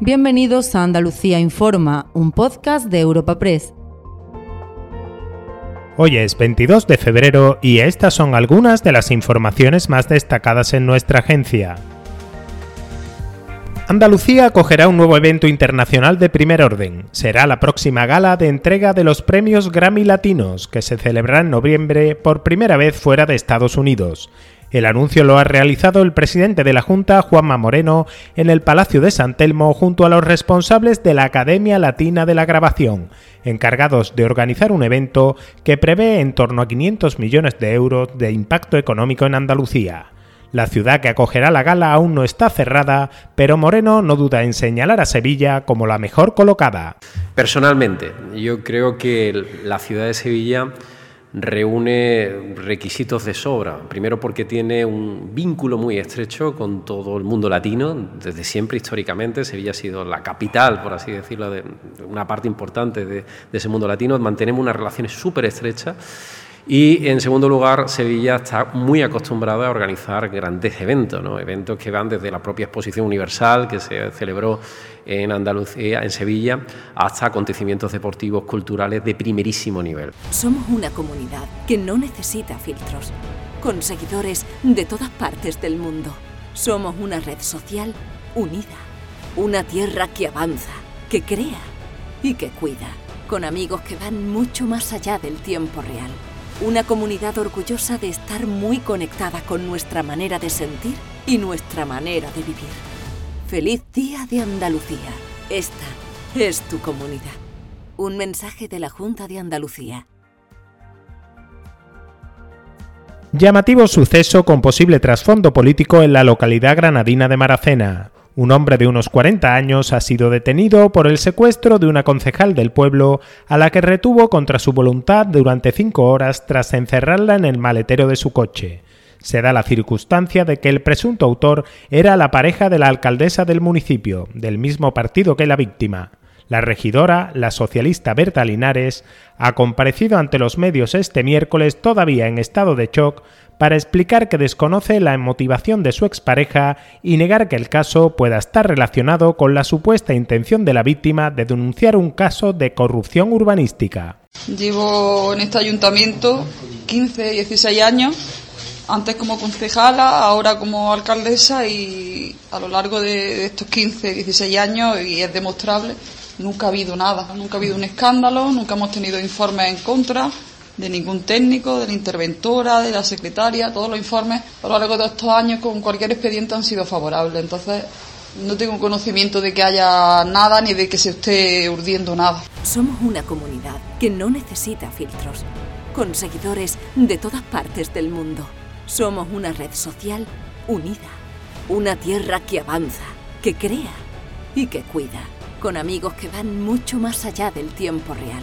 Bienvenidos a Andalucía Informa, un podcast de Europa Press. Hoy es 22 de febrero y estas son algunas de las informaciones más destacadas en nuestra agencia. Andalucía acogerá un nuevo evento internacional de primer orden. Será la próxima gala de entrega de los premios Grammy Latinos, que se celebrará en noviembre por primera vez fuera de Estados Unidos. El anuncio lo ha realizado el presidente de la Junta, Juanma Moreno, en el Palacio de San Telmo junto a los responsables de la Academia Latina de la Grabación, encargados de organizar un evento que prevé en torno a 500 millones de euros de impacto económico en Andalucía. La ciudad que acogerá la gala aún no está cerrada, pero Moreno no duda en señalar a Sevilla como la mejor colocada. Personalmente, yo creo que la ciudad de Sevilla reúne requisitos de sobra. Primero porque tiene un vínculo muy estrecho con todo el mundo latino. Desde siempre, históricamente, Sevilla ha sido la capital, por así decirlo, de una parte importante de, ese mundo latino. Mantenemos unas relaciones súper estrechas y en segundo lugar, Sevilla está muy acostumbrada a organizar grandes eventos, ¿no? eventos que van desde la propia exposición universal que se celebró en Andalucía, en Sevilla, hasta acontecimientos deportivos, culturales de primerísimo nivel. Somos una comunidad que no necesita filtros, con seguidores de todas partes del mundo. Somos una red social unida, una tierra que avanza, que crea y que cuida, con amigos que van mucho más allá del tiempo real una comunidad orgullosa de estar muy conectada con nuestra manera de sentir y nuestra manera de vivir. Feliz Día de Andalucía. Esta es tu comunidad. Un mensaje de la Junta de Andalucía. Llamativo suceso con posible trasfondo político en la localidad granadina de Maracena. Un hombre de unos 40 años ha sido detenido por el secuestro de una concejal del pueblo a la que retuvo contra su voluntad durante cinco horas tras encerrarla en el maletero de su coche. Se da la circunstancia de que el presunto autor era la pareja de la alcaldesa del municipio, del mismo partido que la víctima. La regidora, la socialista Berta Linares, ha comparecido ante los medios este miércoles todavía en estado de shock para explicar que desconoce la motivación de su expareja y negar que el caso pueda estar relacionado con la supuesta intención de la víctima de denunciar un caso de corrupción urbanística. Llevo en este ayuntamiento 15, 16 años, antes como concejala, ahora como alcaldesa y a lo largo de estos 15, 16 años, y es demostrable, nunca ha habido nada, nunca ha habido un escándalo, nunca hemos tenido informes en contra de ningún técnico, de la interventora, de la secretaria, todos los informes a lo largo de estos años con cualquier expediente han sido favorables. Entonces, no tengo conocimiento de que haya nada ni de que se esté urdiendo nada. Somos una comunidad que no necesita filtros, con seguidores de todas partes del mundo. Somos una red social unida, una tierra que avanza, que crea y que cuida, con amigos que van mucho más allá del tiempo real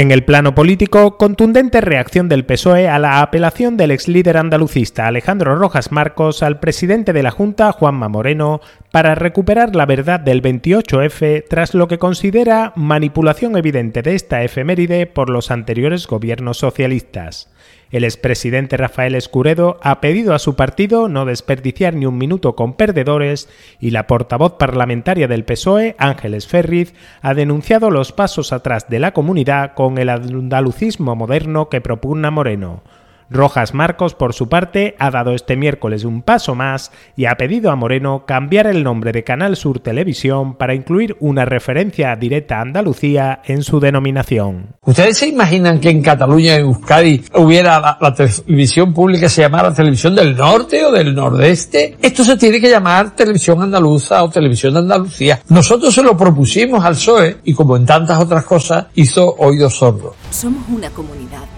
En el plano político, contundente reacción del PSOE a la apelación del ex líder andalucista Alejandro Rojas Marcos al presidente de la Junta, Juanma Moreno, para recuperar la verdad del 28F tras lo que considera manipulación evidente de esta efeméride por los anteriores gobiernos socialistas. El expresidente Rafael Escuredo ha pedido a su partido no desperdiciar ni un minuto con perdedores y la portavoz parlamentaria del PSOE, Ángeles Ferriz, ha denunciado los pasos atrás de la comunidad con el andalucismo moderno que propugna Moreno. Rojas Marcos, por su parte, ha dado este miércoles un paso más y ha pedido a Moreno cambiar el nombre de Canal Sur Televisión para incluir una referencia directa a Andalucía en su denominación. ¿Ustedes se imaginan que en Cataluña, en Euskadi, hubiera la, la televisión pública se llamara Televisión del Norte o del Nordeste? Esto se tiene que llamar Televisión Andaluza o Televisión de Andalucía. Nosotros se lo propusimos al PSOE y como en tantas otras cosas hizo oídos sordos. Somos una comunidad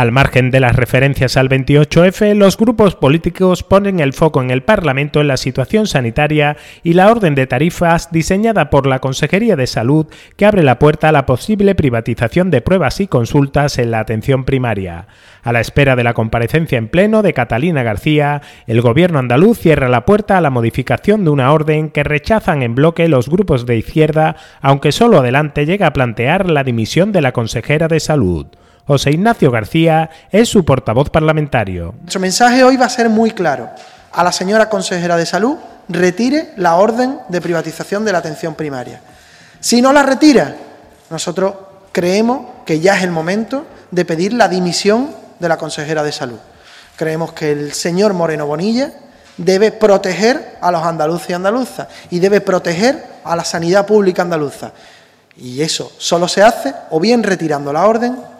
Al margen de las referencias al 28F, los grupos políticos ponen el foco en el Parlamento en la situación sanitaria y la orden de tarifas diseñada por la Consejería de Salud que abre la puerta a la posible privatización de pruebas y consultas en la atención primaria. A la espera de la comparecencia en pleno de Catalina García, el gobierno andaluz cierra la puerta a la modificación de una orden que rechazan en bloque los grupos de izquierda, aunque solo adelante llega a plantear la dimisión de la consejera de Salud. José Ignacio García es su portavoz parlamentario. Nuestro mensaje hoy va a ser muy claro. A la señora consejera de Salud retire la orden de privatización de la atención primaria. Si no la retira, nosotros creemos que ya es el momento de pedir la dimisión de la consejera de Salud. Creemos que el señor Moreno Bonilla debe proteger a los andaluces y andaluzas y debe proteger a la sanidad pública andaluza. Y eso solo se hace o bien retirando la orden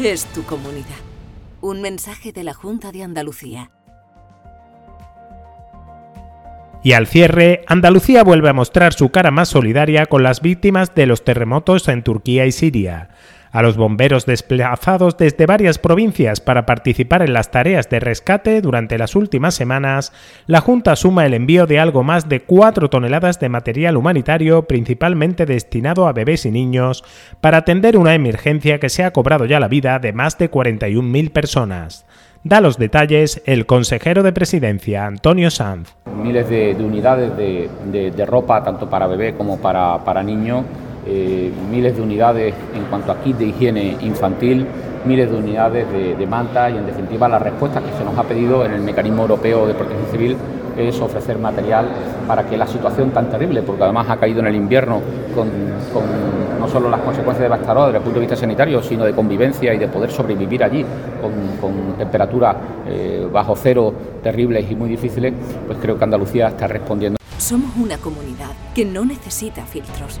es tu comunidad. Un mensaje de la Junta de Andalucía. Y al cierre, Andalucía vuelve a mostrar su cara más solidaria con las víctimas de los terremotos en Turquía y Siria a los bomberos desplazados desde varias provincias para participar en las tareas de rescate durante las últimas semanas, la Junta suma el envío de algo más de 4 toneladas de material humanitario principalmente destinado a bebés y niños para atender una emergencia que se ha cobrado ya la vida de más de 41.000 personas. Da los detalles el consejero de presidencia, Antonio Sanz. Miles de, unidades de, ropa, tanto para bebé como para, niños, eh, miles de unidades en cuanto a kit de higiene infantil, miles de unidades de, de manta y en definitiva la respuesta que se nos ha pedido en el mecanismo europeo de protección civil es ofrecer material para que la situación tan terrible, porque además ha caído en el invierno con, no solo las consecuencias devastadoras desde el punto de vista sanitario, sino de convivencia y de poder sobrevivir allí con, temperaturas eh, bajo cero terribles y muy difíciles, pues creo que Andalucía está respondiendo. Somos una comunidad que no necesita filtros